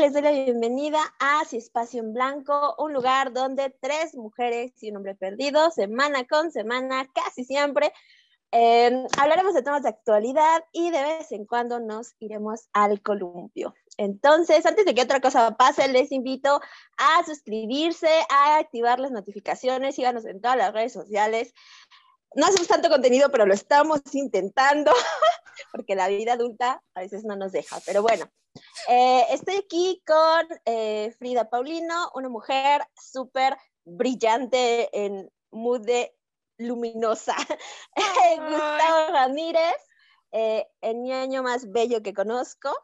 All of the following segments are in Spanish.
Les doy la bienvenida a Si Espacio en Blanco, un lugar donde tres mujeres y un hombre perdido, semana con semana, casi siempre, eh, hablaremos de temas de actualidad y de vez en cuando nos iremos al columpio. Entonces, antes de que otra cosa pase, les invito a suscribirse, a activar las notificaciones, síganos en todas las redes sociales. No hacemos tanto contenido, pero lo estamos intentando, porque la vida adulta a veces no nos deja. Pero bueno, eh, estoy aquí con eh, Frida Paulino, una mujer súper brillante en mood de luminosa. Gustavo Ramírez, eh, el niño más bello que conozco.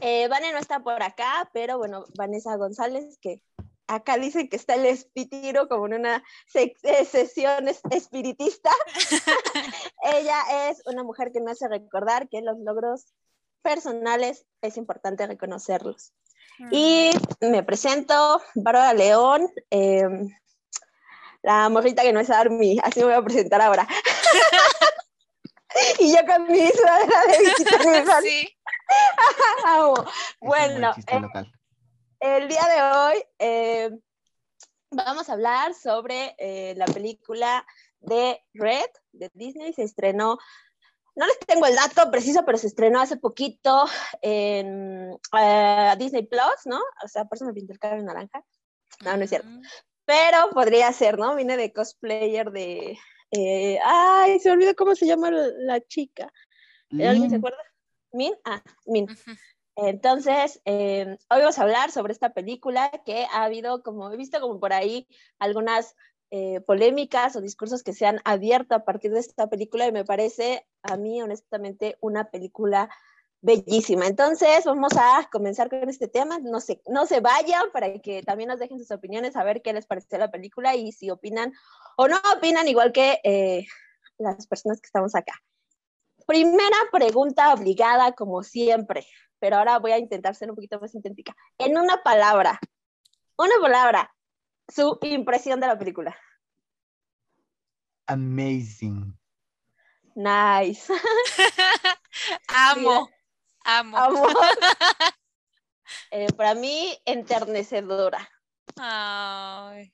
Vane no está por acá, pero bueno, Vanessa González, que acá dicen que está el espitiro como en una eh, sesión espiritista. Ella es una mujer que me hace recordar que los logros personales es importante reconocerlos. Mm. Y me presento, Bárbara León, em, la morrita que no es Army, así me voy a presentar ahora. y yo con mi sudadera de Sí. bueno, eh, el día de hoy eh, vamos a hablar sobre eh, la película de Red de Disney. Se estrenó, no les tengo el dato preciso, pero se estrenó hace poquito en Disney Plus, ¿no? O sea, por eso me pinté el cabello naranja. No, no es cierto. Pero podría ser, ¿no? Vine de cosplayer de. Eh, ay, se olvidó cómo se llama la chica. ¿Alguien se acuerda? ¿Min? Ah, Min. Entonces, em, hoy vamos a hablar sobre esta película que ha habido, como he visto como por ahí, algunas eh, polémicas o discursos que se han abierto a partir de esta película y me parece a mí honestamente una película Bellísima. Entonces, vamos a comenzar con este tema. No se, no se vayan para que también nos dejen sus opiniones, a ver qué les pareció la película y si opinan o no opinan, igual que eh, las personas que estamos acá. Primera pregunta obligada, como siempre, pero ahora voy a intentar ser un poquito más sintética. En una palabra, una palabra, su impresión de la película. Amazing. Nice. Amo. Amo. Eh, para mí, enternecedora. Ay.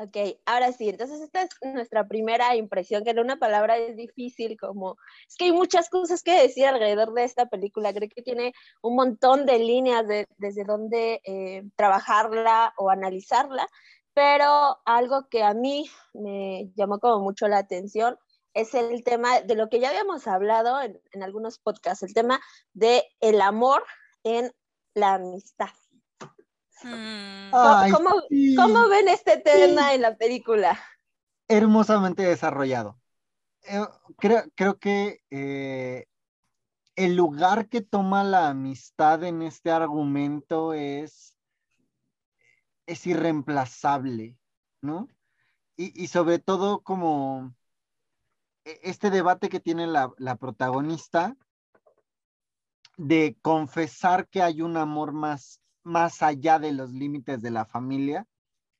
Ok, ahora sí, entonces esta es nuestra primera impresión, que en una palabra es difícil, como es que hay muchas cosas que decir alrededor de esta película, creo que tiene un montón de líneas de, desde donde eh, trabajarla o analizarla, pero algo que a mí me llamó como mucho la atención es el tema de lo que ya habíamos hablado en, algunos podcasts, el tema de el amor en la amistad. Mm. ¿Cómo, ven este tema en la película? Hermosamente desarrollado. Eh, creo, que eh, el lugar que toma la amistad en este argumento es, es irreemplazable, ¿no? y sobre todo como e, este debate que tiene la, protagonista de confesar que hay un amor más, más allá de los límites de la familia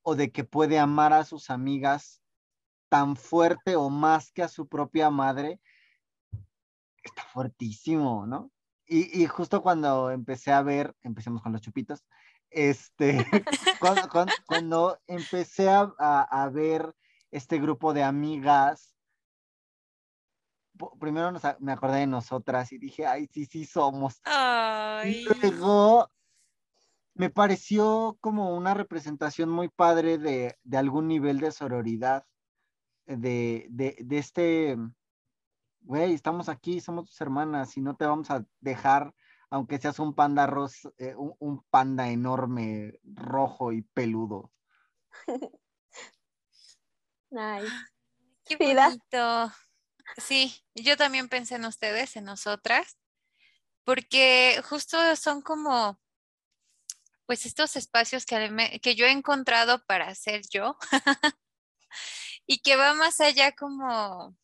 o de que puede amar a sus amigas tan fuerte o más que a su propia madre, está fuertísimo, ¿no? Y, justo cuando empecé a ver, empecemos con los chupitos, este, cuando, empecé a, a, ver este grupo de amigas primero me acordé de nosotras y dije, ay, sí, sí somos. Y luego me pareció como una representación muy padre de, algún nivel de sororidad, de, de, este, güey, estamos aquí, somos tus hermanas y no te vamos a dejar, aunque seas un panda rosa, eh, un, panda enorme, rojo y peludo. Nice. Qué bonito. Sí, yo también pensé en ustedes, en nosotras, porque justo son como, pues estos espacios que, que yo he encontrado para ser yo y que va más allá como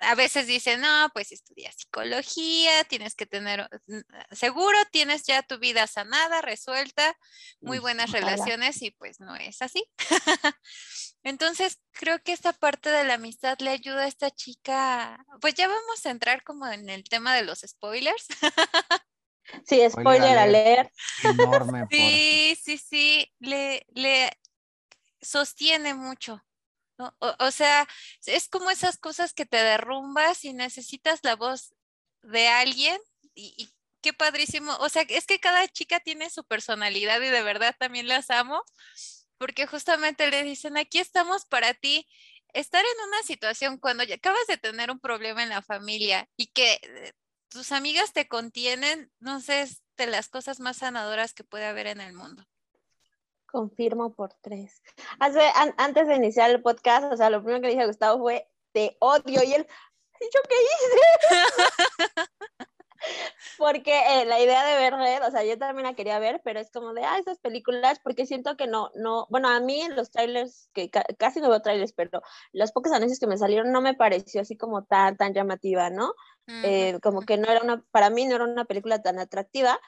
a veces dicen, no, pues estudia psicología, tienes que tener, seguro tienes ya tu vida sanada, resuelta, muy buenas relaciones y pues no es así. Entonces, creo que esta parte de la amistad le ayuda a esta chica, pues ya vamos a entrar como en el tema de los spoilers. Sí, spoiler, alert. Enorme. Sí, sí, sí, le, le sostiene mucho. O, sea, es como esas cosas que te derrumbas y necesitas la voz de alguien y, y, qué padrísimo. O sea, es que cada chica tiene su personalidad y de verdad también las amo porque justamente le dicen, aquí estamos para ti. Estar en una situación cuando ya acabas de tener un problema en la familia y que eh, tus amigas te contienen, no sé, es de las cosas más sanadoras que puede haber en el mundo. Confirmo por tres. Hace, antes de iniciar el podcast, o sea, lo primero que dije a Gustavo fue, te odio, y él, ¿yo qué hice? porque eh, la idea de ver Red, o sea, yo también la quería ver, pero es como de, ah, esas películas, porque siento que no, no, bueno, a mí los trailers, que casi no veo trailers, pero los pocos anuncios que me salieron no me pareció así como tan, tan llamativa, ¿no? Eh, como que no era una, para mí no era una película tan atractiva,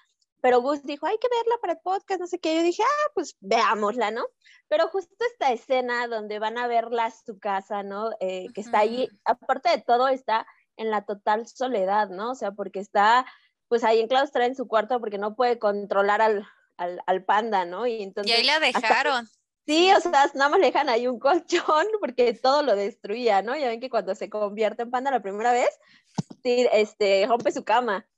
pero Gus dijo, hay que verla para el podcast, no sé qué. Yo dije, ah, pues veámosla, ¿no? Pero justo esta escena donde van a verla su casa, ¿no? Eh, que está ahí, aparte de todo, está en la total soledad, ¿no? O sea, porque está, pues ahí enclaustrada en su cuarto porque no puede controlar al, al, al panda, ¿no? Y, entonces, y ahí la dejaron. sí, o sea, nada más le dejan ahí un colchón porque todo lo destruía, ¿no? Ya ven que cuando se convierte en panda la primera vez, este, rompe su cama.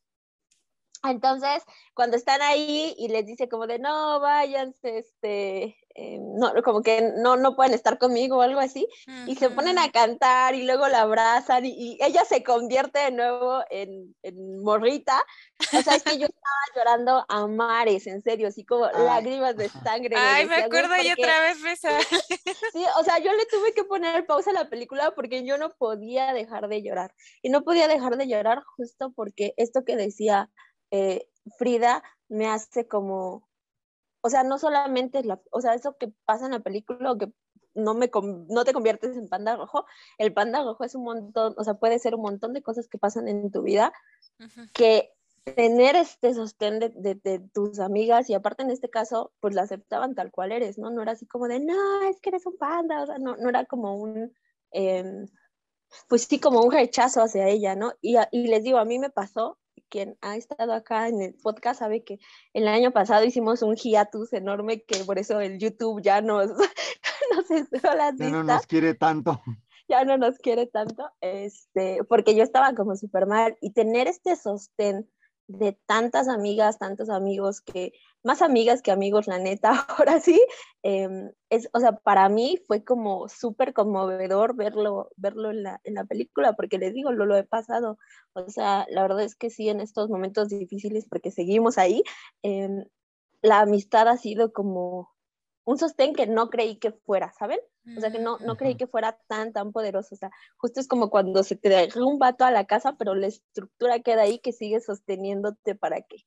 Entonces, cuando están ahí y les dice como de, no, váyanse, este, eh, no, como que no, no pueden estar conmigo o algo así, y se ponen a cantar y luego la abrazan y, ella se convierte de nuevo en, en, morrita. O sea, es que yo estaba llorando a mares, en serio, así como lágrimas de sangre. Ay, me acuerdo y otra vez me Sí, o sea, yo le tuve que poner pausa a la película porque yo no podía dejar de llorar. Y no podía dejar de llorar justo porque esto que decía eh, Frida me hace como, o sea, no solamente la, o sea, eso que pasa en la película o que no, me, no te conviertes en panda rojo, el panda rojo es un montón, o sea, puede ser un montón de cosas que pasan en tu vida que tener este sostén de, de, tus amigas y aparte en este caso, pues la aceptaban tal cual eres, ¿no? No era así como de, no, es que eres un panda, o sea, no, no era como un, em, pues sí, como un rechazo hacia ella, ¿no? Y, y les digo, a mí me pasó quien ha estado acá en el podcast sabe que el año pasado hicimos un hiatus enorme que por eso el YouTube ya nos, nos las Ya no nos quiere tanto. Ya no nos quiere tanto, este, porque yo estaba como súper mal y tener este sostén de tantas amigas, tantos amigos que, más amigas que amigos, la neta, ahora sí, em, es, o sea, para mí fue como súper conmovedor verlo, verlo en la, en la película, porque les digo, lo, lo he pasado, o sea, la verdad es que sí, en estos momentos difíciles, porque seguimos ahí, em, la amistad ha sido como un sostén que no creí que fuera, ¿saben? O sea, que no, no creí que fuera tan, tan poderoso. O sea, justo es como cuando se te derrumba toda la casa, pero la estructura queda ahí que sigue sosteniéndote para que,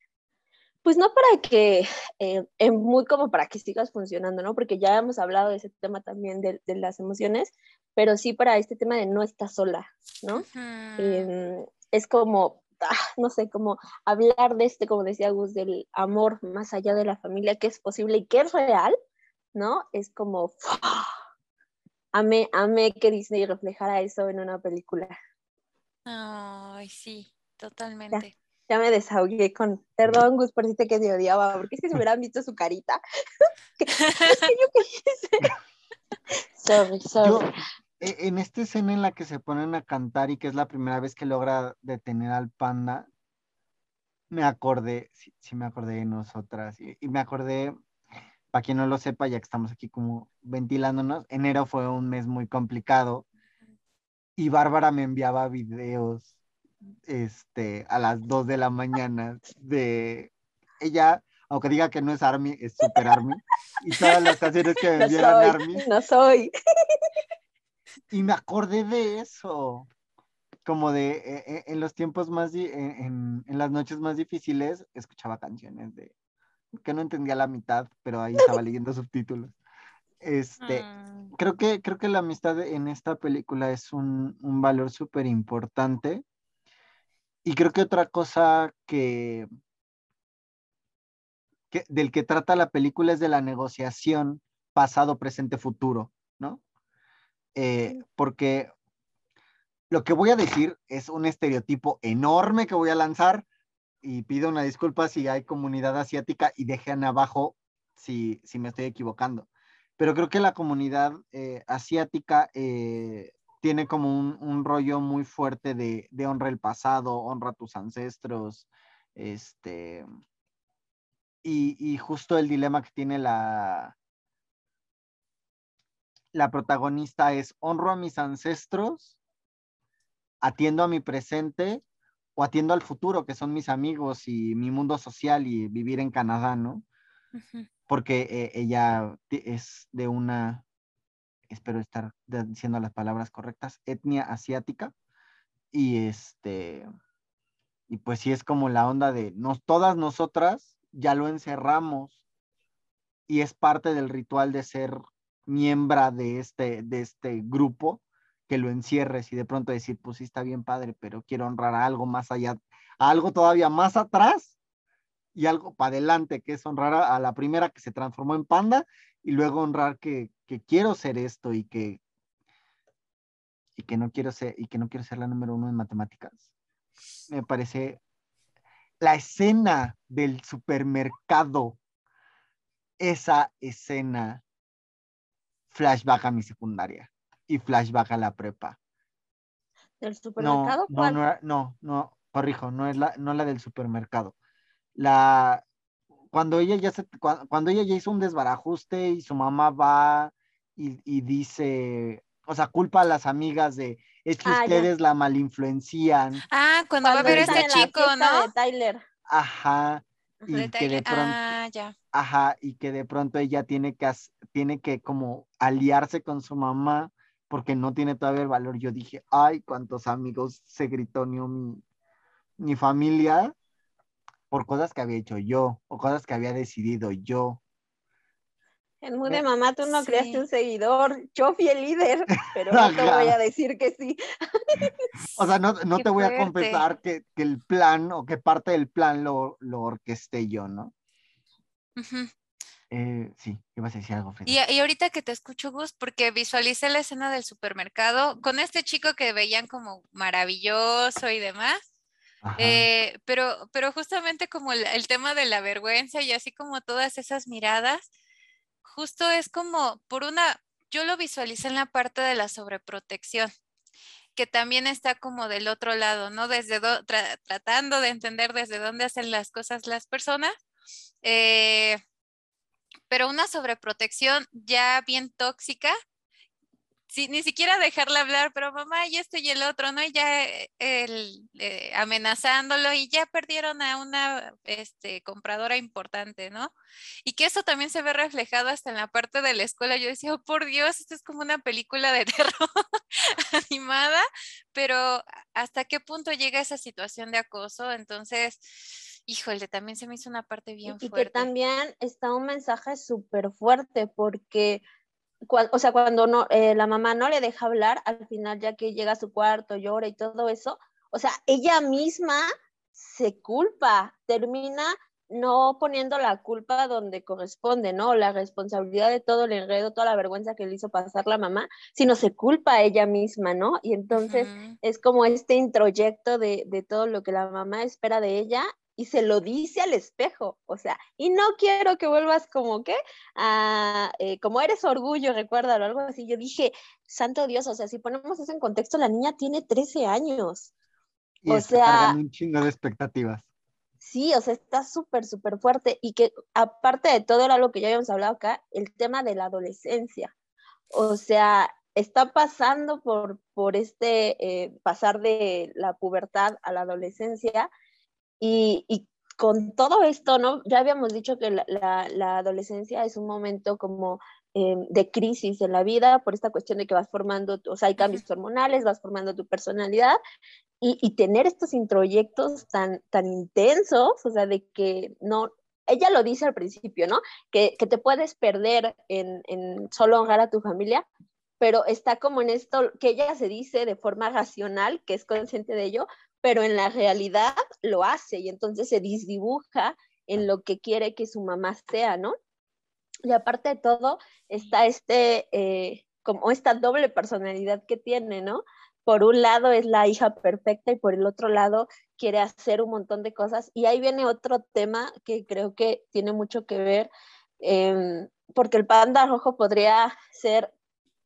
pues no para que, eh, muy como para que sigas funcionando, ¿no? Porque ya hemos hablado de ese tema también de, de las emociones, pero sí para este tema de no estar sola, ¿no? Em, es como, ah, no sé, como hablar de este, como decía Gus, del amor más allá de la familia, que es posible y que es real, ¿no? Es como, amé, amé que Disney reflejara eso en una película. Ay, sí, totalmente. Ya, me desahogué con, perdón Gus, por si te que te odiaba, porque es que se hubieran visto su carita. es que yo sorry, sorry. E, en esta escena en la que se ponen a cantar y que es la primera vez que logra detener al panda, me acordé, sí, me acordé de nosotras y me acordé para quien no lo sepa, ya que estamos aquí como ventilándonos, enero fue un mes muy complicado y Bárbara me enviaba videos este, a las 2 de la mañana de ella, aunque diga que no es Army, es Super Army, y todas las canciones que me enviaron Army. No soy. Y me acordé de eso, como de e, e, en los tiempos más, en, en las noches más difíciles, escuchaba canciones de que no entendía la mitad, pero ahí estaba leyendo subtítulos. Este, mm. creo, que, creo que la amistad en esta película es un, un valor súper importante. Y creo que otra cosa que, que, del que trata la película es de la negociación pasado, presente, futuro, ¿no? Eh, porque lo que voy a decir es un estereotipo enorme que voy a lanzar, y pido una disculpa si hay comunidad asiática y dejen abajo si, si me estoy equivocando. Pero creo que la comunidad eh, asiática eh, tiene como un, rollo muy fuerte de, de, honra el pasado, honra a tus ancestros, este, y, y justo el dilema que tiene la, la protagonista es honro a mis ancestros, atiendo a mi presente o atiendo al futuro, que son mis amigos y mi mundo social y vivir en Canadá, ¿no? Porque eh, ella es de una, espero estar diciendo las palabras correctas, etnia asiática. Y este, y pues sí es como la onda de nos, todas nosotras ya lo encerramos y es parte del ritual de ser miembro de este, de este grupo que lo encierres y de pronto decir, pues sí está bien padre, pero quiero honrar a algo más allá, a algo todavía más atrás y algo para adelante, que es honrar a, la primera que se transformó en panda y luego honrar que, que, quiero ser esto y que y que no quiero ser y que no quiero ser la número uno en matemáticas. Me parece la escena del supermercado, esa escena flashback a mi secundaria y flashback a la prepa. ¿Del supermercado? No, no, no, no, corrijo, no es la, no la del supermercado. La, cuando ella ya se, cuando, ella ya hizo un desbarajuste y su mamá va y, dice, o sea, culpa a las amigas de es que ah, ustedes la malinfluencian. Ah, cuando, va a ver este chico, ¿no? De Tyler. Ajá. Y que de pronto, ah, ya. Ajá, y que de pronto ella tiene que, tiene que como aliarse con su mamá porque no tiene todavía el valor. Yo dije, ay, cuántos amigos se gritó mi, mi familia por cosas que había hecho yo o cosas que había decidido yo. En muy de mamá, tú no creaste un seguidor. Yo fui el líder, pero no te voy a decir que sí. o sea, no, no te voy a confesar que, que, el plan o que parte del plan lo, lo orquesté yo, ¿no? Eh, sí, ibas a decir algo. Y, y, ahorita que te escucho, Gus, porque visualicé la escena del supermercado con este chico que veían como maravilloso y demás. Eh, pero, pero justamente como el, el, tema de la vergüenza y así como todas esas miradas, justo es como, por una, yo lo visualicé en la parte de la sobreprotección, que también está como del otro lado, ¿no? Desde tratando de entender desde dónde hacen las cosas las personas. Eh, pero una sobreprotección ya bien tóxica ni siquiera dejarla hablar, pero mamá, y esto y el otro, ¿no? Y ya eh, el, eh, amenazándolo y ya perdieron a una este, compradora importante, ¿no? Y que eso también se ve reflejado hasta en la parte de la escuela. Yo decía, oh, por Dios, esto es como una película de terror animada, pero ¿hasta qué punto llega esa situación de acoso? Entonces, híjole, también se me hizo una parte bien fuerte. Y que también está un mensaje súper fuerte porque o sea, cuando no, eh, la mamá no le deja hablar, al final ya que llega a su cuarto, llora y todo eso, o sea, ella misma se culpa, termina no poniendo la culpa donde corresponde, ¿no? La responsabilidad de todo el enredo, toda la vergüenza que le hizo pasar la mamá, sino se culpa a ella misma, ¿no? Y entonces es como este introyecto de, de todo lo que la mamá espera de ella y se lo dice al espejo, o sea, y no quiero que vuelvas como que, a, eh, como eres orgullo, recuérdalo, algo así. Yo dije, santo Dios, o sea, si ponemos eso en contexto, la niña tiene 13 años. Y o sea, un chingo de expectativas. Sí, o sea, está súper, súper fuerte y que aparte de todo era lo que ya habíamos hablado acá, el tema de la adolescencia. O sea, está pasando por, por este eh, pasar de la pubertad a la adolescencia y, con todo esto, ¿no? Ya habíamos dicho que la, adolescencia es un momento como em, de crisis en la vida por esta cuestión de que vas formando, o sea, hay cambios hormonales, vas formando tu personalidad y, tener estos introyectos tan, tan intensos, o sea, de que no, ella lo dice al principio, ¿no? Que, te puedes perder en, en, solo honrar a tu familia, pero está como en esto que ella se dice de forma racional, que es consciente de ello, pero en la realidad lo hace y entonces se disdibuja en lo que quiere que su mamá sea, ¿no? Y aparte de todo, está este, eh, como esta doble personalidad que tiene, ¿no? por un lado es la hija perfecta y por el otro lado quiere hacer un montón de cosas. Y ahí viene otro tema que creo que tiene mucho que ver, em, porque el panda rojo podría ser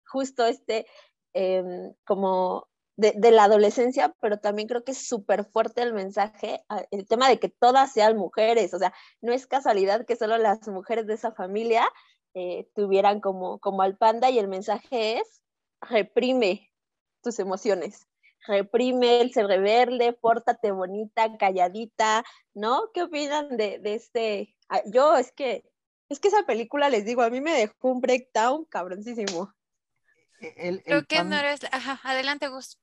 justo este, em, como de, de, la adolescencia, pero también creo que es súper fuerte el mensaje, el tema de que todas sean mujeres, o sea, no es casualidad que solo las mujeres de esa familia eh, tuvieran como, como al panda y el mensaje es, reprime tus emociones, reprime el ser rebelde, pórtate bonita, calladita, ¿no? ¿Qué opinan de, de este? Ah, yo es que, es que esa película, les digo, a mí me dejó un breakdown cabroncísimo. El, creo que no eres, ajá, adelante Gus.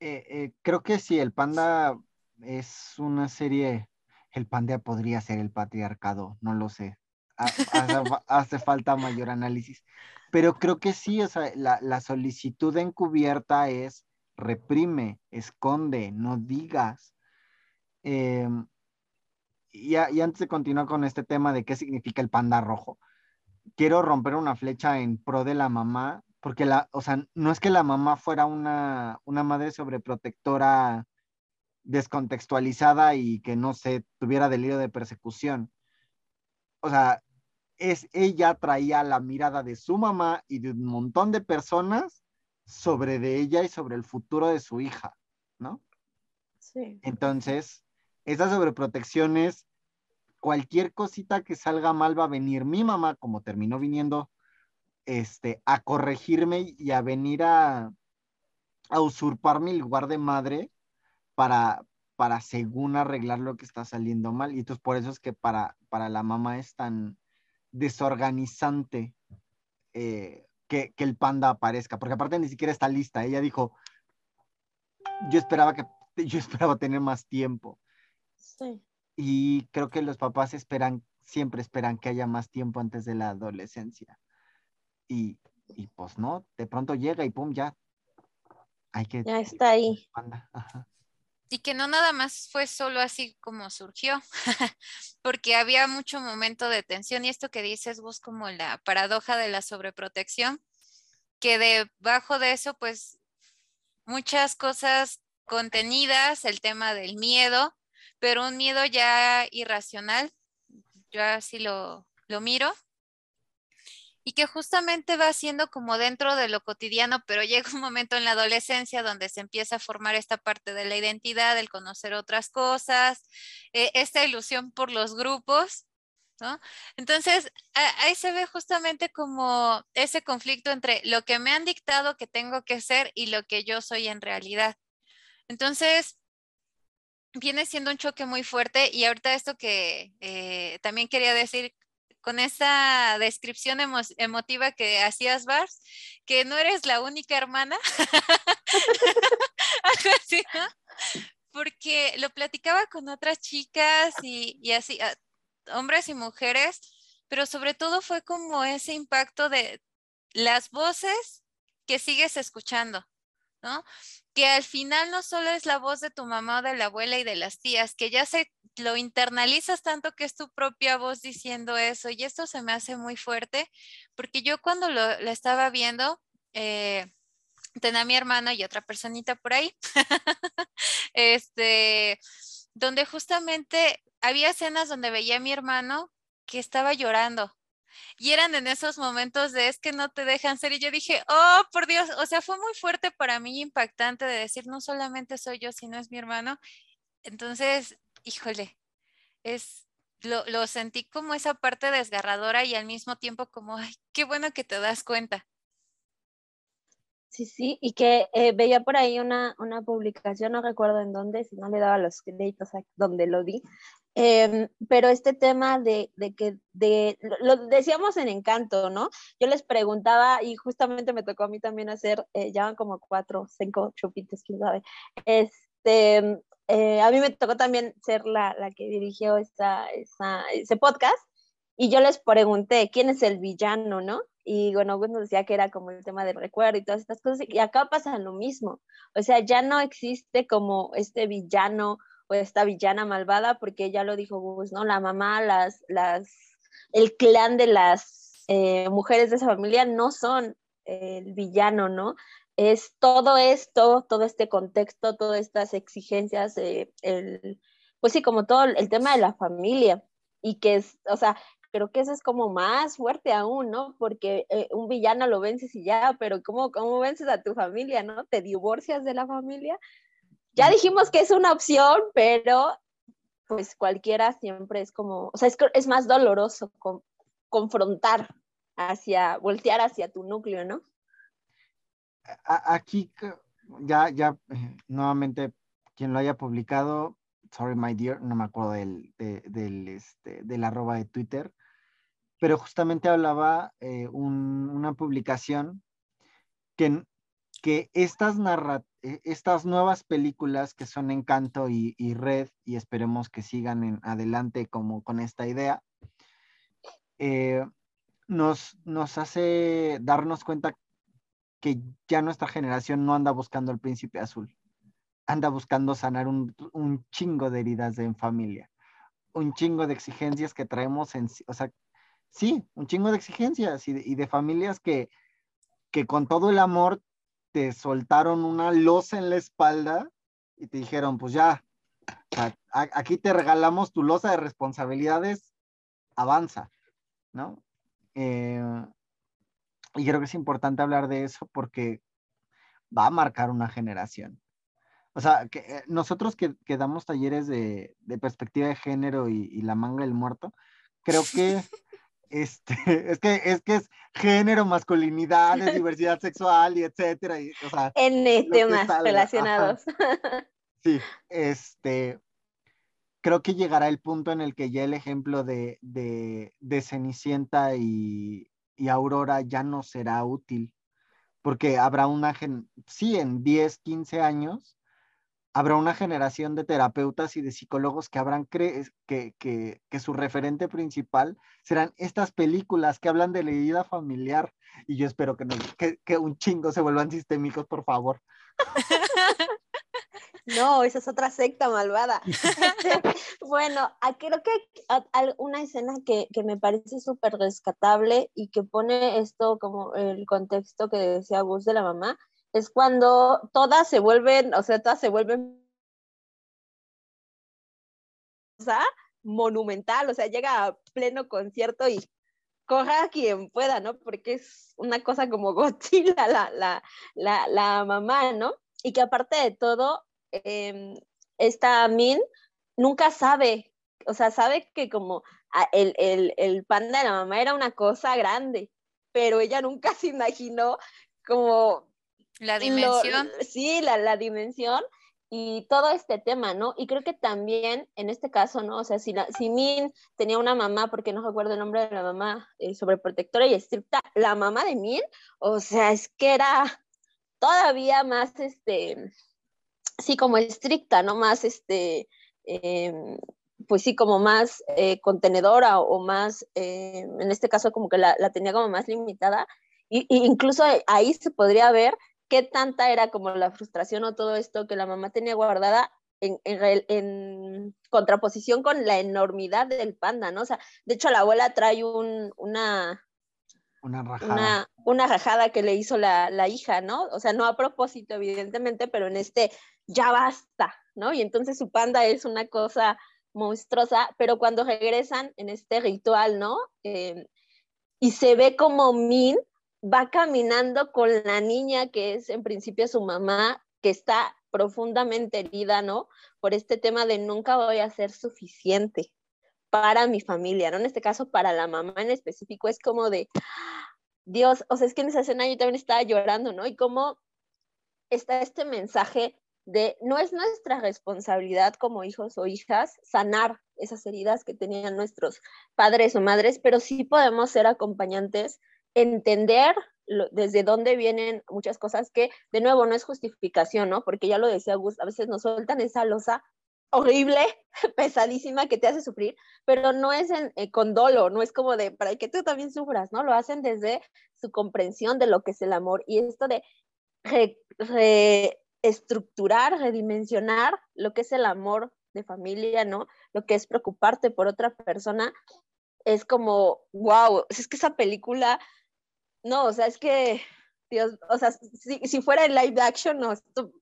Eh, eh, creo que sí, el panda es una serie, el panda podría ser el patriarcado, no lo sé, hace, falta mayor análisis. Pero creo que sí, o sea, la, solicitud encubierta es reprime, esconde, no digas. Em, y, y, antes de continuar con este tema de qué significa el panda rojo, quiero romper una flecha en pro de la mamá, porque la, o sea, no es que la mamá fuera una, una madre sobreprotectora descontextualizada y que no se tuviera delirio de persecución. O sea, es ella traía la mirada de su mamá y de un montón de personas sobre de ella y sobre el futuro de su hija, ¿no? Sí. Entonces, esas sobreprotecciones, cualquier cosita que salga mal va a venir mi mamá, como terminó viniendo, este, a corregirme y a venir a, a usurpar mi lugar de madre para, para según arreglar lo que está saliendo mal. Y entonces por eso es que para, para la mamá es tan, desorganizante eh, que, el panda aparezca, porque aparte ni siquiera está lista. Ella dijo, yo esperaba que yo esperaba tener más tiempo. Sí. Y creo que los papás esperan, siempre esperan que haya más tiempo antes de la adolescencia. Y, y pues no, de pronto llega y pum, ya. Hay que. Ya está ahí. Ajá. Y que no nada más fue solo así como surgió, porque había mucho momento de tensión y esto que dices vos como la paradoja de la sobreprotección, que debajo de eso pues muchas cosas contenidas, el tema del miedo, pero un miedo ya irracional, yo así lo, lo miro, y que justamente va siendo como dentro de lo cotidiano, pero llega un momento en la adolescencia donde se empieza a formar esta parte de la identidad, el conocer otras cosas, eh, esta ilusión por los grupos, ¿no? Entonces, ahí se ve justamente como ese conflicto entre lo que me han dictado que tengo que ser y lo que yo soy en realidad. Entonces, viene siendo un choque muy fuerte y ahorita esto que eh, también quería decir con esa descripción emotiva que hacías, Bars, que no eres la única hermana. Porque lo platicaba con otras chicas y, así, ah, hombres y mujeres, pero sobre todo fue como ese impacto de las voces que sigues escuchando, Que al final no solo es la voz de tu mamá o de la abuela y de las tías, que ya se lo internalizas tanto que es tu propia voz diciendo eso y esto se me hace muy fuerte porque yo cuando lo, estaba viendo, eh, tenía mi hermano y otra personita por ahí, este, donde justamente había escenas donde veía a mi hermano que estaba llorando. Y eran en esos momentos de es que no te dejan ser. Y yo dije, oh, por Dios, o sea, fue muy fuerte para mí, impactante de decir, no solamente soy yo, sino es mi hermano. Entonces, híjole, es, lo, lo, sentí como esa parte desgarradora y al mismo tiempo como, ay, qué bueno que te das cuenta. Sí, sí, y que eh, veía por ahí una, una, publicación, no recuerdo en dónde, si no le daba los créditos a donde lo vi, em, pero este tema de, de que, de, lo, decíamos en Encanto, ¿no? Yo les preguntaba, y justamente me tocó a mí también hacer, eh, ya van como cuatro, cinco chupitos, quién sabe, este, eh, a mí me tocó también ser la, la que dirigió esa, esa, ese podcast y yo les pregunté quién es el villano, ¿no? Y bueno, pues nos decía que era como el tema del recuerdo y todas estas cosas y acá pasa lo mismo, o sea, ya no existe como este villano o esta villana malvada porque ya lo dijo Gus, ¿no? La mamá, las, las, el clan de las eh, mujeres de esa familia no son el villano, ¿no? es todo esto, todo este contexto, todas estas exigencias, el, pues sí, como todo el tema de la familia y que es, o sea, creo que eso es como más fuerte aún, ¿no? Porque eh, un villano lo vences y ya, pero ¿cómo, ¿cómo vences a tu familia, no? ¿Te divorcias de la familia? Ya dijimos que es una opción, pero pues cualquiera siempre es como, o sea, es, más doloroso confrontar hacia, voltear hacia tu núcleo, ¿no? Aquí ya, ya, eh, nuevamente, quien lo haya publicado, sorry my dear, no me acuerdo del, del, este, del arroba de Twitter, pero justamente hablaba eh, una publicación que, que estas, e, estas nuevas películas que son Encanto y, y, Red, y esperemos que sigan en adelante como con esta idea, eh, nos, nos hace darnos cuenta que ya nuestra generación no anda buscando el príncipe azul anda buscando sanar un, chingo de heridas en familia, un chingo de exigencias que traemos en, o sea, sí, un chingo de exigencias y de, familias que, que con todo el amor te soltaron una losa en la espalda y te dijeron, pues ya, aquí te regalamos tu losa de responsabilidades, avanza, ¿no? Eh, y creo que es importante hablar de eso porque va a marcar una generación. O sea, que eh, nosotros que, damos talleres de, perspectiva de género y, la manga del muerto, creo que este, es que es que es género, masculinidad, diversidad sexual y etcétera. Y, o sea, en temas relacionados. Sí, este, creo que llegará el punto en el que ya el ejemplo de, Cenicienta y, y, Aurora ya no será útil, porque habrá una, gen sí, en 10, 15 años, habrá una generación de terapeutas y de psicólogos que habrán que, que, que, su referente principal serán estas películas que hablan de la herida familiar y yo espero que, no, que, un chingo se vuelvan sistémicos, por favor. No, esa es otra secta malvada. bueno, creo que una escena que, que me parece súper rescatable y que pone esto como el contexto que decía Gus de la mamá, es cuando todas se vuelven, o sea, todas se vuelven monumental, o sea, llega a pleno concierto y coja quien pueda, ¿no? Porque es una cosa como Godzilla la, la, la, la mamá, ¿no? Y que aparte de todo, eh, esta Min nunca sabe, o sea, sabe que como el, el, el panda de la mamá era una cosa grande, pero ella nunca se imaginó como la dimensión. sí, la, la, dimensión y todo este tema, ¿no? Y creo que también en este caso, ¿no? O sea, si, la, si Min tenía una mamá, porque no recuerdo el nombre de la mamá, eh, sobreprotectora y estricta, la mamá de Min, o sea, es que era todavía más, este, sí, como estricta, ¿no? Más, este, em, pues sí, como más eh, contenedora o, más, eh, en este caso como que la, la tenía como más limitada. Y, y incluso ahí se podría ver qué tanta era como la frustración o todo esto que la mamá tenía guardada en, en, contraposición con la enormidad del panda, ¿no? O sea, de hecho la abuela trae un, una, una rajada. Una, rajada que le hizo la, la, hija, ¿no? O sea, no a propósito, evidentemente, pero en este ya basta, ¿no? Y entonces su panda es una cosa monstruosa, pero cuando regresan en este ritual, ¿no? Eh, y se ve como Min va caminando con la niña que es en principio su mamá, que está profundamente herida, ¿no? Por este tema de nunca voy a ser suficiente para mi familia, ¿no? En este caso, para la mamá en específico, es como de, Dios, o sea, es que en esa escena yo también estaba llorando, ¿no? Y cómo está este mensaje de no es nuestra responsabilidad como hijos o hijas sanar esas heridas que tenían nuestros padres o madres, pero sí podemos ser acompañantes entender desde dónde vienen muchas cosas que, de nuevo, no es justificación, ¿no? Porque ya lo decía Gus, a veces nos sueltan esa losa horrible, pesadísima que te hace sufrir, pero no es eh, con dolo, no es como de para que tú también sufras, ¿no? Lo hacen desde su comprensión de lo que es el amor y esto de reestructurar, redimensionar lo que es el amor de familia, ¿no? Lo que es preocuparte por otra persona, es como, wow, es que esa película no, o sea, es que Dios, o sea, si, fuera en live action, no,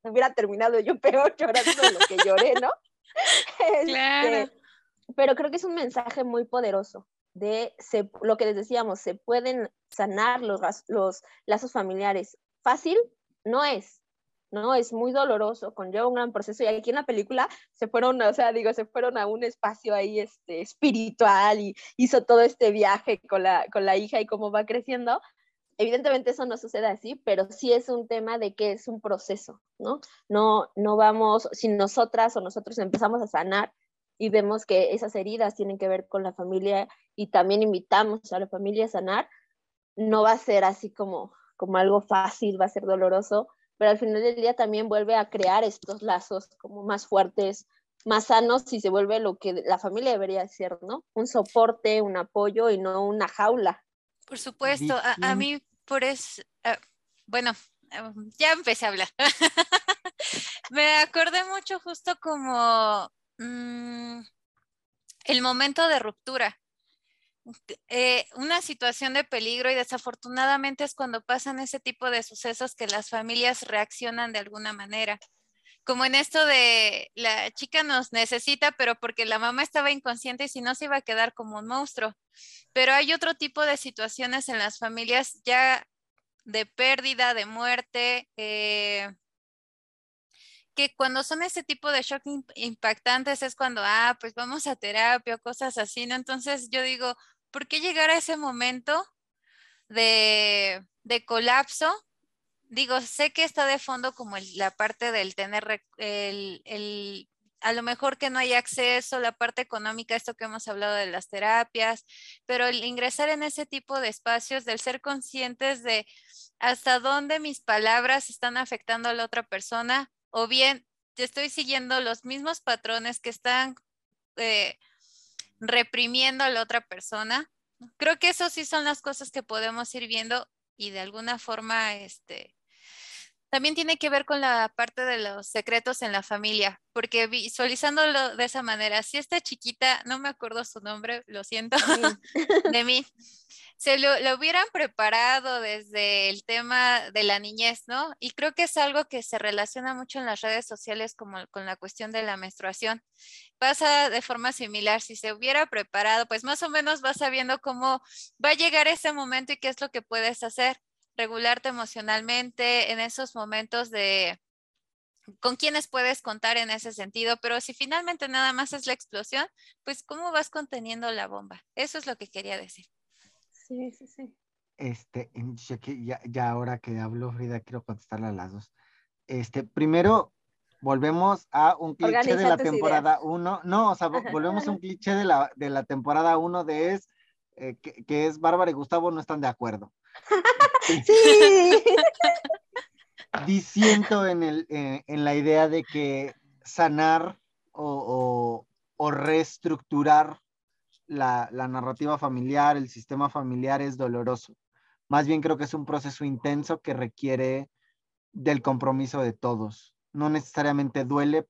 hubiera terminado yo peor llorando de lo que lloré, ¿no? Claro. Este, pero creo que es un mensaje muy poderoso de lo que les decíamos, se pueden sanar los, los lazos familiares. Fácil no es, ¿no? Es muy doloroso, conlleva un gran proceso y aquí en la película se fueron, o sea, digo, se fueron a un espacio ahí este, espiritual y hizo todo este viaje con la, con la hija y cómo va creciendo. Evidentemente eso no sucede así, pero sí es un tema de que es un proceso, ¿no? No, no vamos, si nosotras o nosotros empezamos a sanar y vemos que esas heridas tienen que ver con la familia y también invitamos a la familia a sanar, no va a ser así como, como algo fácil, va a ser doloroso, pero al final del día también vuelve a crear estos lazos como más fuertes, más sanos y se vuelve lo que la familia debería ser, ¿no? Un soporte, un apoyo y no una jaula. Por supuesto, a, mí por eso, ah, bueno, em, ya empecé a hablar. Me acordé mucho justo como mm, el momento de ruptura. Eh, una situación de peligro y desafortunadamente es cuando pasan ese tipo de sucesos que las familias reaccionan de alguna manera. Como en esto de la chica nos necesita, pero porque la mamá estaba inconsciente y si no se iba a quedar como un monstruo. Pero hay otro tipo de situaciones en las familias ya de pérdida, de muerte, eh, que cuando son ese tipo de shock impactantes es cuando, ah, pues vamos a terapia o cosas así, ¿no? Entonces yo digo, ¿por qué llegar a ese momento de, colapso? Digo, sé que está de fondo como la parte del tener el, a lo mejor que no hay acceso, la parte económica, esto que hemos hablado de las terapias, pero el ingresar en ese tipo de espacios, del ser conscientes de hasta dónde mis palabras están afectando a la otra persona, o bien estoy siguiendo los mismos patrones que están eh, reprimiendo a la otra persona. Creo que eso sí son las cosas que podemos ir viendo y de alguna forma, este, también tiene que ver con la parte de los secretos en la familia, porque visualizándolo de esa manera, si esta chiquita, no me acuerdo su nombre, lo siento, de mí, se lo, hubieran preparado desde el tema de la niñez, ¿no? Y creo que es algo que se relaciona mucho en las redes sociales como con la cuestión de la menstruación. Pasa de forma similar, si se hubiera preparado, pues más o menos vas sabiendo cómo va a llegar ese momento y qué es lo que puedes hacer, regularte emocionalmente en esos momentos de con quiénes puedes contar en ese sentido, pero si finalmente nada más es la explosión, pues cómo vas conteniendo la bomba. Eso es lo que quería decir. Sí, sí, sí. Este, ya, ya ahora que hablo, Frida, quiero contestarle a las dos. Este, primero, volvemos a un cliché de la temporada 1. No, o sea, volvemos a un cliché de la, de la temporada 1 de es eh, que, es Bárbara y Gustavo no están de acuerdo. Sí. Diciendo en, el, eh, en la idea de que sanar o, o reestructurar la, narrativa familiar, el sistema familiar es doloroso. Más bien creo que es un proceso intenso que requiere del compromiso de todos. No necesariamente duele,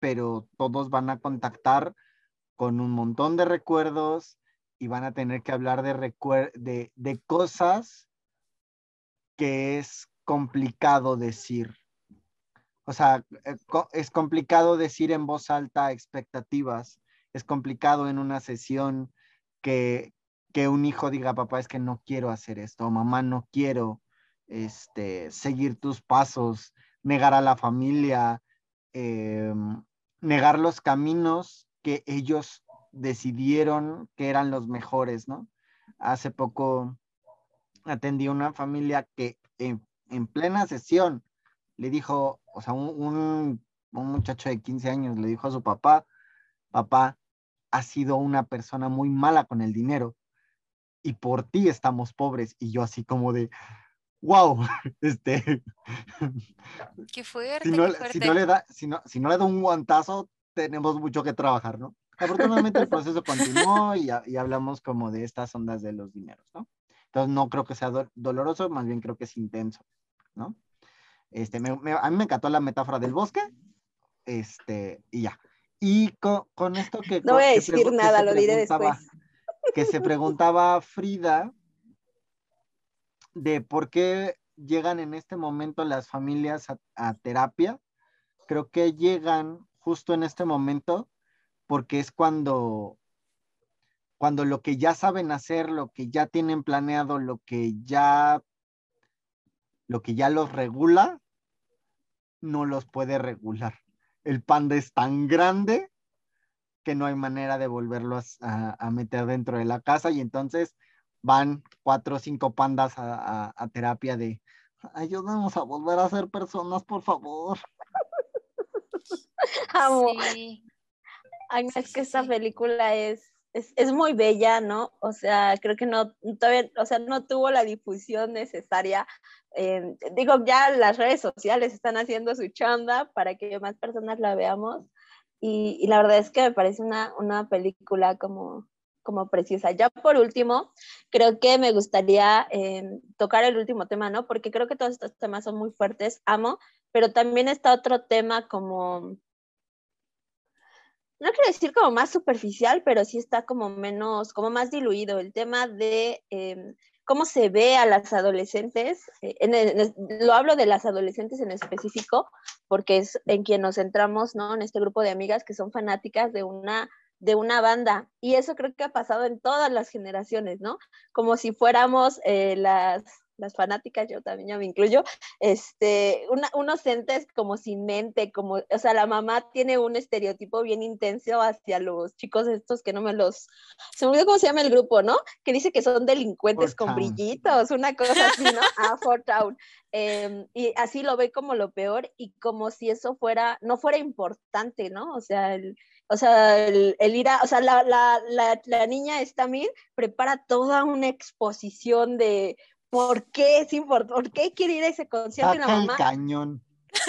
pero todos van a contactar con un montón de recuerdos y van a tener que hablar de, de, de cosas que es complicado decir. O sea, eh, es complicado decir en voz alta expectativas es complicado en una sesión que, un hijo diga, papá, es que no quiero hacer esto, mamá, no quiero este, seguir tus pasos, negar a la familia, em, negar los caminos que ellos decidieron que eran los mejores, ¿no? Hace poco atendí a una familia que en, plena sesión le dijo, o sea, un, un, muchacho de 15 años le dijo a su papá, papá, ha sido una persona muy mala con el dinero y por ti estamos pobres. Y yo así como de, wow, este... Qué fuerte, si no, le da, si no, si no le da un guantazo, tenemos mucho que trabajar, ¿no? Afortunadamente el proceso continuó y, y, hablamos como de estas ondas de los dineros, ¿no? Entonces no creo que sea doloroso, más bien creo que es intenso, ¿no? Este, me, a mí me encantó la metáfora del bosque, este, y ya. Y con, esto que... No voy a decir nada, lo diré después. Que se preguntaba Frida de por qué llegan en este momento las familias a, terapia. Creo que llegan justo en este momento porque es cuando, cuando lo que ya saben hacer, lo que ya tienen planeado, lo que ya, lo que ya los regula, no los puede regular. El panda es tan grande que no hay manera de volverlos a, meter dentro de la casa y entonces van cuatro o cinco pandas a, terapia de ayúdanos a volver a ser personas, por favor. Amo. Es que esta película es, es, muy bella, ¿no? O sea, creo que no, todavía, o sea, no tuvo la difusión necesaria. digo, ya las redes sociales están haciendo su chanda para que más personas la veamos. Y, la verdad es que me parece una, una película como, como preciosa. Ya por último, creo que me gustaría eh, tocar el último tema, ¿no? Porque creo que todos estos temas son muy fuertes, amo, pero también está otro tema como, no quiero decir como más superficial, pero sí está como menos, como más diluido, el tema de eh, cómo se ve a las adolescentes, eh, lo hablo de las adolescentes en específico, porque es en quien nos centramos, ¿no? En este grupo de amigas que son fanáticas de una de una banda. Y eso creo que ha pasado en todas las generaciones, ¿no? Como si fuéramos eh, las, las fanáticas, yo también ya me incluyo, este, unos entes como sin mente, como, o sea, la mamá tiene un estereotipo bien intenso hacia los chicos estos que no me los, se me olvidó cómo se llama el grupo, ¿no? Que dice que son delincuentes con brillitos, una cosa así, ¿no? Ah, Fort Town. Em, y así lo ve como lo peor y como si eso fuera, no fuera importante, ¿no? O sea, el, o sea, el, ir a, o sea, la, la, la, la niña Estamil prepara toda una exposición de ¿por qué es importante? ¿Por qué quiere ir a ese concierto y la mamá? cañón.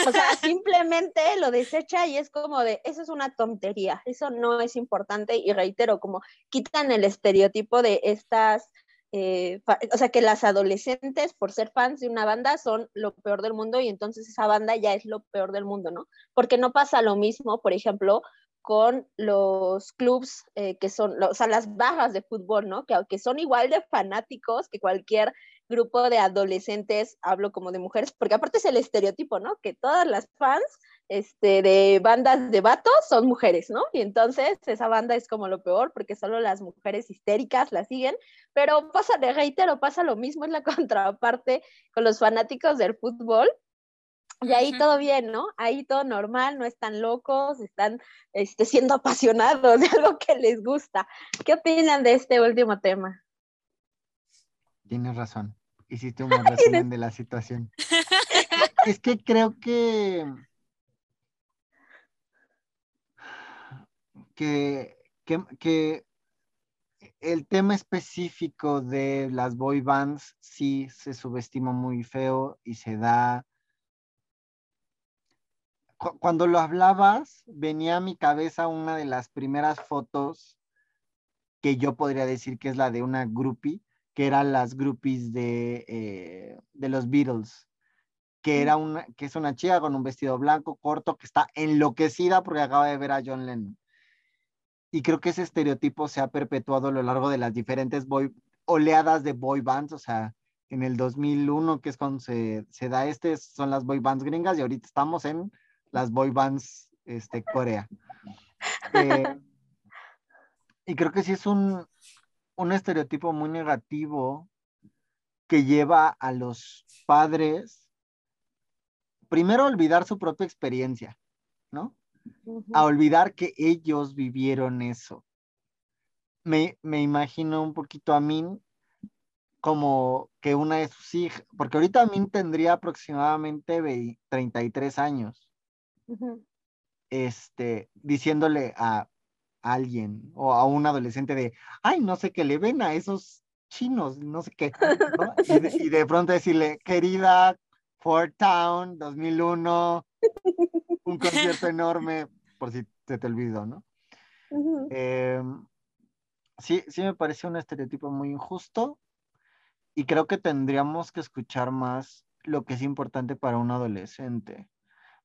O sea, simplemente lo desecha y es como de, eso es una tontería, eso no es importante y reitero, como quitan el estereotipo de estas, eh, o sea, que las adolescentes por ser fans de una banda son lo peor del mundo y entonces esa banda ya es lo peor del mundo, ¿no? Porque no pasa lo mismo, por ejemplo, con los clubs que son, o sea, las barras de fútbol, ¿no? Que aunque son igual de fanáticos que cualquier grupo de adolescentes, hablo como de mujeres, porque aparte es el estereotipo, ¿no? Que todas las fans este, de bandas de vatos son mujeres, ¿no? Y entonces esa banda es como lo peor, porque solo las mujeres histéricas la siguen, pero pasa, de reitero, pasa lo mismo, es la contraparte con los fanáticos del fútbol, y ahí todo bien, ¿no? Ahí todo normal, no están locos, están este, siendo apasionados de algo que les gusta. ¿Qué opinan de este último tema? Tienes razón. Hiciste un resumen de la situación. es que creo que, que, que, que el tema específico de las boy bands sí se subestima muy feo y se da cuando lo hablabas, venía a mi cabeza una de las primeras fotos que yo podría decir que es la de una groupie, que eran las groupies de, eh, de los Beatles, que, era una, que es una chica con un vestido blanco corto que está enloquecida porque acaba de ver a John Lennon. Y creo que ese estereotipo se ha perpetuado a lo largo de las diferentes oleadas de boy bands, o sea, en el 2001, que es cuando se, se da este, son las boy bands gringas, y ahorita estamos en las boy bands este, Corea. Eh, y creo que sí es un, un estereotipo muy negativo que lleva a los padres primero a olvidar su propia experiencia, ¿no? A olvidar que ellos vivieron eso. Me, me, imagino un poquito a mí como que una de sus hijas, porque ahorita a mí tendría aproximadamente 33 años este, diciéndole a alguien o a un adolescente de, ay, no sé qué le ven a esos chinos, no sé qué, y, de, pronto decirle, querida, Fort Town, 2001, un concierto enorme, por si se te olvidó, ¿no? Em, sí, sí me parece un estereotipo muy injusto y creo que tendríamos que escuchar más lo que es importante para un adolescente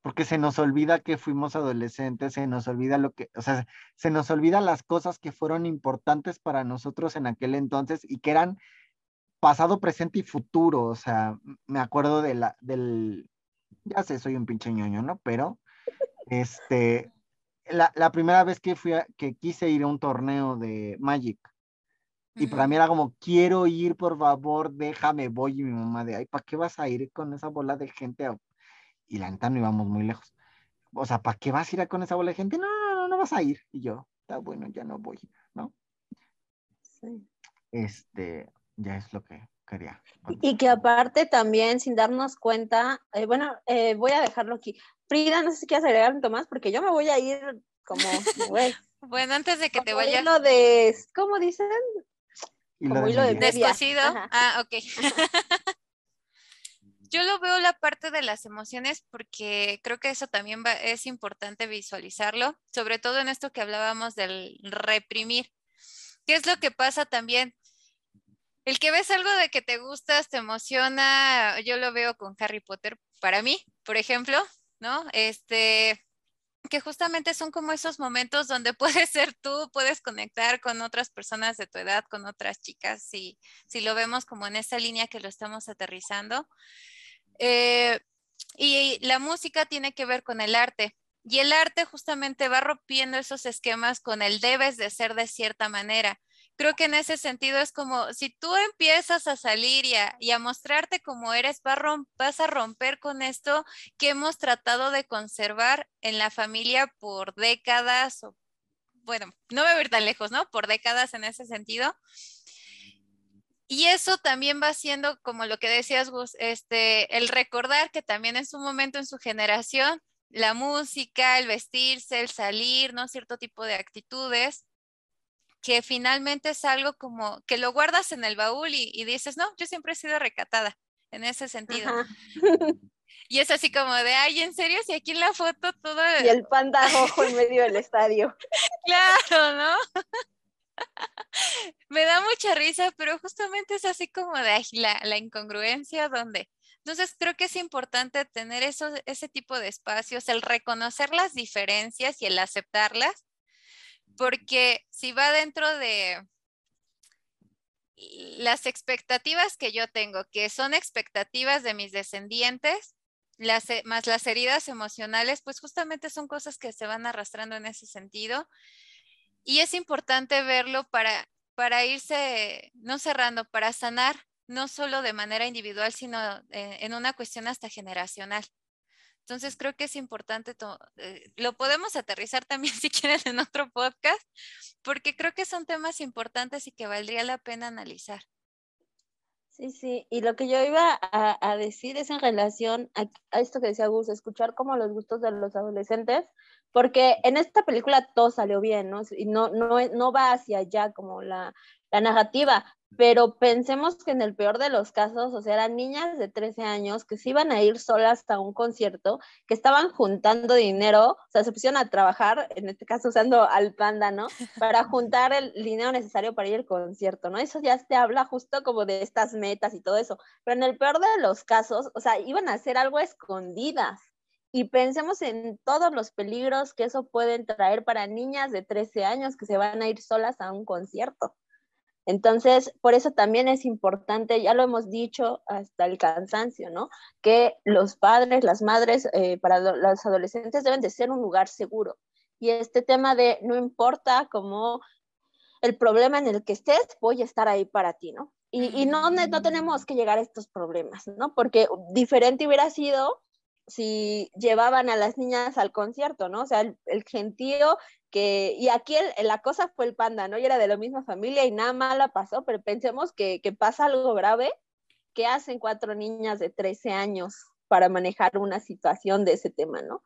porque se nos olvida que fuimos adolescentes, se nos olvida lo que, o sea, se nos olvida las cosas que fueron importantes para nosotros en aquel entonces y que eran pasado, presente y futuro. O sea, me acuerdo de la, del, ya sé, soy un pinche ñoño, ¿no? Pero, este, la, la primera vez que fui a, que quise ir a un torneo de Magic, y para mí era como, quiero ir, por favor, déjame, voy. Y mi mamá de, ay, ¿para qué vas a ir con esa bola de gente? Y la neta no íbamos muy lejos. O sea, ¿para qué vas a ir con esa bola de gente? No, no, no, no vas a ir. Y yo, está bueno, ya no voy, ¿no? Sí. Este, ya es lo que quería. Y que aparte también, sin darnos cuenta, eh, bueno, eh, voy a dejarlo aquí. Frida, no sé si quieres agregar un más, porque yo me voy a ir como, bueno, antes de que te vayas. Lo de, ¿cómo dicen? Como hilo de, Descosido. Ah, ok. Yo lo veo la parte de las emociones porque creo que eso también es importante visualizarlo, sobre todo en esto que hablábamos del reprimir. ¿Qué es lo que pasa también? El que ves algo de que te gustas, te emociona, yo lo veo con Harry Potter, para mí, por ejemplo, ¿no? Este, que justamente son como esos momentos donde puedes ser tú, puedes conectar con otras personas de tu edad, con otras chicas, si, si lo vemos como en esa línea que lo estamos aterrizando. Eh, y la música tiene que ver con el arte. Y el arte justamente va rompiendo esos esquemas con el debes de ser de cierta manera creo que en ese sentido es como si tú empiezas a salir y a, mostrarte como eres, vas a romper con esto que hemos tratado de conservar en la familia por décadas, bueno, no me voy a ir tan lejos, ¿no? Por décadas en ese sentido. Y eso también va siendo, como lo que decías, Gus, este, el recordar que también en su momento, en su generación, la música, el vestirse, el salir, ¿no? Cierto tipo de actitudes, que finalmente es algo como que lo guardas en el baúl y, dices, no, yo siempre he sido recatada en ese sentido. Y es así como de, ay, ¿en serio? Si aquí en la foto todo... Y el panda rojo en medio del estadio. claro, ¿no? Me da mucha risa, pero justamente es así como de la, la incongruencia donde... Entonces creo que es importante tener eso, ese tipo de espacios, el reconocer las diferencias y el aceptarlas, porque si va dentro de las expectativas que yo tengo, que son expectativas de mis descendientes, más las heridas emocionales, pues justamente son cosas que se van arrastrando en ese sentido. Y es importante verlo para, para irse, no cerrando, para sanar, no solo de manera individual, sino eh, en una cuestión hasta generacional. Entonces creo que es importante, eh, lo podemos aterrizar también si quieren en otro podcast, porque creo que son temas importantes y que valdría la pena analizar. Sí, sí, y lo que yo iba a, decir es en relación a, esto que decía Gus, escuchar como los gustos de los adolescentes, porque en esta película todo salió bien, ¿no? Y no, no, no va hacia allá como la, la narrativa, pero pensemos que en el peor de los casos, o sea, eran niñas de 13 años que se iban a ir solas a un concierto, que estaban juntando dinero, o sea, se pusieron a trabajar, en este caso usando al panda, ¿no? Para juntar el dinero necesario para ir al concierto, ¿no? Eso ya te habla justo como de estas metas y todo eso, pero en el peor de los casos, o sea, iban a hacer algo escondidas. Y pensemos en todos los peligros que eso puede traer para niñas de 13 años que se van a ir solas a un concierto. Entonces, por eso también es importante, ya lo hemos dicho hasta el cansancio, ¿no? Que los padres, las madres, eh, para los adolescentes deben de ser un lugar seguro. Y este tema de no importa cómo el problema en el que estés, voy a estar ahí para ti, ¿no? Y, no, no tenemos que llegar a estos problemas, ¿no? Porque diferente hubiera sido si llevaban a las niñas al concierto, ¿no? O sea, el, el gentío que, y aquí la cosa fue el panda, ¿no? Y era de la misma familia y nada mala pasó, pero pensemos que, pasa algo grave, ¿qué hacen cuatro niñas de 13 años para manejar una situación de ese tema, ¿no?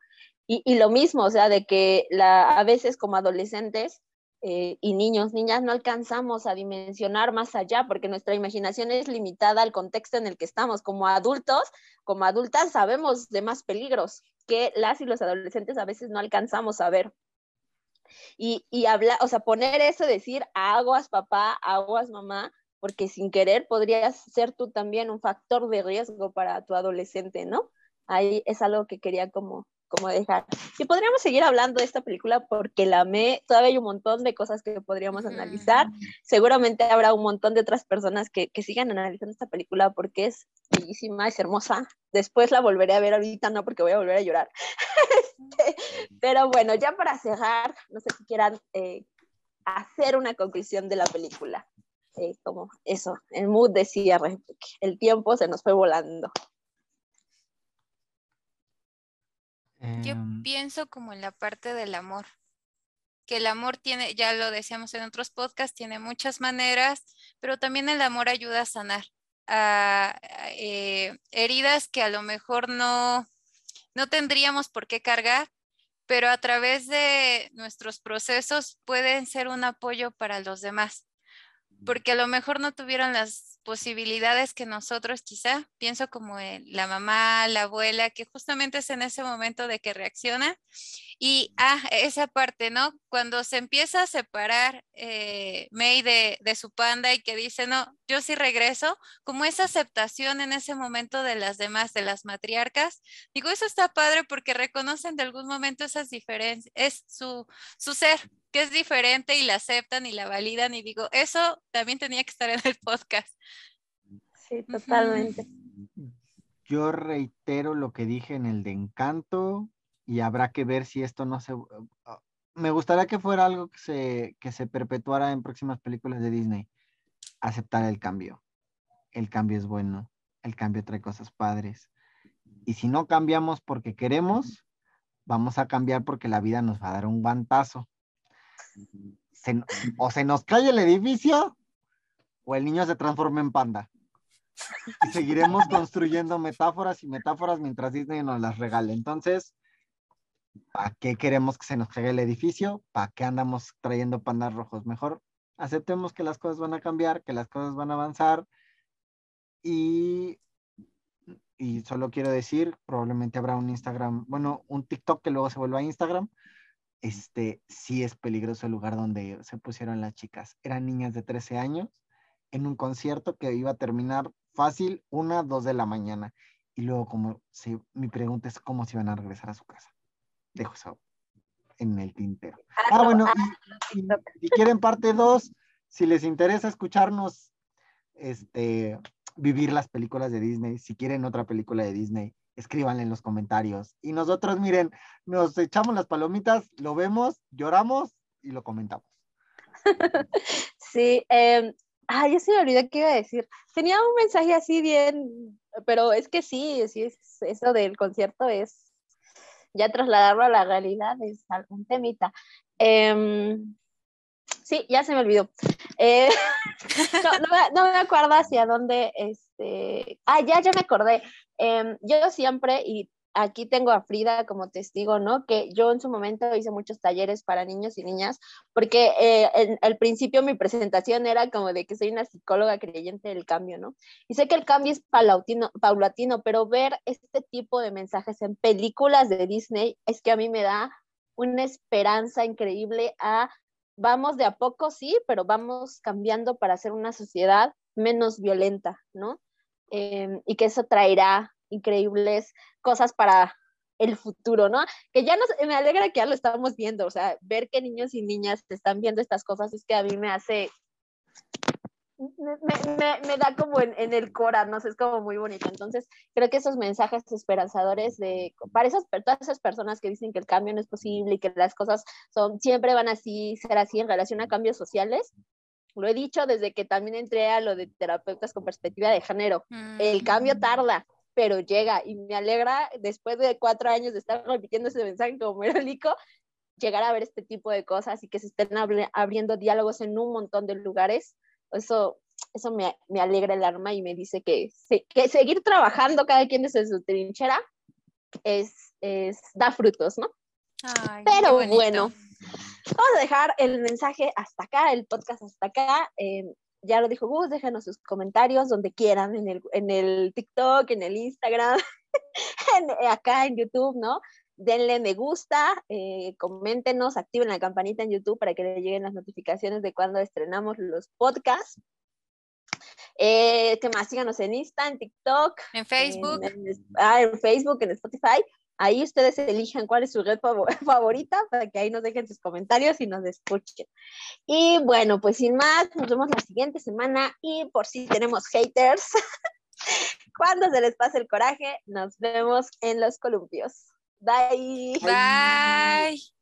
Y, lo mismo, o sea, de que la, a veces como adolescentes eh, y niños, niñas, no alcanzamos a dimensionar más allá porque nuestra imaginación es limitada al contexto en el que estamos. Como adultos, como adultas, sabemos de más peligros que las y los adolescentes a veces no alcanzamos a ver. Y, y hablar, o sea, poner eso, decir aguas papá, aguas mamá, porque sin querer podrías ser tú también un factor de riesgo para tu adolescente, ¿no? Ahí es algo que quería como como dejar. Y podríamos seguir hablando de esta película porque la amé, todavía hay un montón de cosas que podríamos analizar. Seguramente habrá un montón de otras personas que, que sigan analizando esta película porque es bellísima, es hermosa. Después la volveré a ver ahorita, no porque voy a volver a llorar. Este, pero bueno, ya para cerrar, no sé si quieran eh, hacer una conclusión de la película. Eh, como eso, el mood de cierre, el tiempo se nos fue volando. Yo Em, pienso como en la parte del amor, que el amor tiene, ya lo decíamos en otros podcasts, tiene muchas maneras, pero también el amor ayuda a sanar a, a, eh, heridas que a lo mejor no, no tendríamos por qué cargar, pero a través de nuestros procesos pueden ser un apoyo para los demás, porque a lo mejor no tuvieron las posibilidades que nosotros quizá, pienso como la mamá, la abuela, que justamente es en ese momento de que reacciona. Y ah, esa parte, ¿no? Cuando se empieza a separar eh, May de, su panda y que dice, no, yo sí regreso, como esa aceptación en ese momento de las demás, de las matriarcas, digo, eso está padre porque reconocen de algún momento esas diferencias, es su ser, que es diferente y la aceptan y la validan y digo, eso también tenía que estar en el podcast. Sí, totalmente. Yo reitero lo que dije en el de Encanto y habrá que ver si esto no se... Me gustaría que fuera algo que se, que se perpetuara en próximas películas de Disney. Aceptar el cambio. El cambio es bueno. El cambio trae cosas padres. Y si no cambiamos porque queremos, vamos a cambiar porque la vida nos va a dar un guantazo se, o se nos cae el edificio o el niño se transforma en panda. Y seguiremos construyendo metáforas y metáforas mientras Disney nos las regale. Entonces, ¿para qué queremos que se nos caiga el edificio? ¿Para qué andamos trayendo pandas rojos? Mejor aceptemos que las cosas van a cambiar, que las cosas van a avanzar. Y, y solo quiero decir, probablemente habrá un Instagram, bueno, un TikTok que luego se vuelva a Instagram, este, sí es peligroso el lugar donde se pusieron las chicas. Eran niñas de 13 años en un concierto que iba a terminar fácil una, dos de la mañana. Y luego, como si, mi pregunta es cómo se iban a regresar a su casa. Dejo eso en el tintero. Ah, bueno, y, y, si quieren parte 2, si les interesa escucharnos este, vivir las películas de Disney, si quieren otra película de Disney, escríbanle en los comentarios. Y nosotros, miren, nos echamos las palomitas, lo vemos, lloramos y lo comentamos. Sí, eh, ah, ya se me olvidó qué iba a decir. Tenía un mensaje así bien, pero es que sí, sí, es, eso del concierto es ya trasladarlo a la realidad, es algún temita. Eh, sí, ya se me olvidó. Eh, no, no, me, no, me, acuerdo hacia dónde, este, ah, ya, ya me acordé. Eh, yo siempre, y aquí tengo a Frida como testigo, ¿no? Que yo en su momento hice muchos talleres para niños y niñas, porque eh, en, al principio mi presentación era como de que soy una psicóloga creyente del cambio, ¿no? Y sé que el cambio es paulatino, paulatino, pero ver este tipo de mensajes en películas de Disney es que a mí me da una esperanza increíble a vamos de a poco, sí, pero vamos cambiando para hacer una sociedad menos violenta, ¿no? Eh, y que eso traerá increíbles cosas para el futuro, ¿no? Que ya nos, me alegra que ya lo estamos viendo, o sea, ver que niños y niñas están viendo estas cosas es que a mí me hace, me, me, me da como en, en, el cora, no sé, es como muy bonito. Entonces, creo que esos mensajes esperanzadores de, para esas, todas esas personas que dicen que el cambio no es posible y que las cosas son, siempre van así, ser así en relación a cambios sociales, lo he dicho desde que también entré a lo de terapeutas con perspectiva de género. Mm. El cambio tarda, pero llega y me alegra después de cuatro años de estar repitiendo ese mensaje como Merolico, llegar a ver este tipo de cosas y que se estén abriendo diálogos en un montón de lugares. Eso, eso me, me alegra el alma y me dice que, que seguir trabajando cada quien desde su trinchera es, es da frutos, ¿no? Ay, pero bueno, vamos a dejar el mensaje hasta acá, el podcast hasta acá. Eh, ya lo dijo Gus, déjenos sus comentarios donde quieran, en el, en el TikTok, en el Instagram, en, acá en YouTube, ¿no? Denle me gusta, eh, coméntenos, activen la campanita en YouTube para que le lleguen las notificaciones de cuando estrenamos los podcasts. Eh, que más síganos en Insta, en TikTok, en Facebook, en, en, ah, en Facebook, en Spotify. Ahí ustedes elijan cuál es su red favorita para que ahí nos dejen sus comentarios y nos escuchen. Y bueno, pues sin más, nos vemos la siguiente semana y por si tenemos haters, cuando se les pase el coraje, nos vemos en los columpios. Bye. Bye.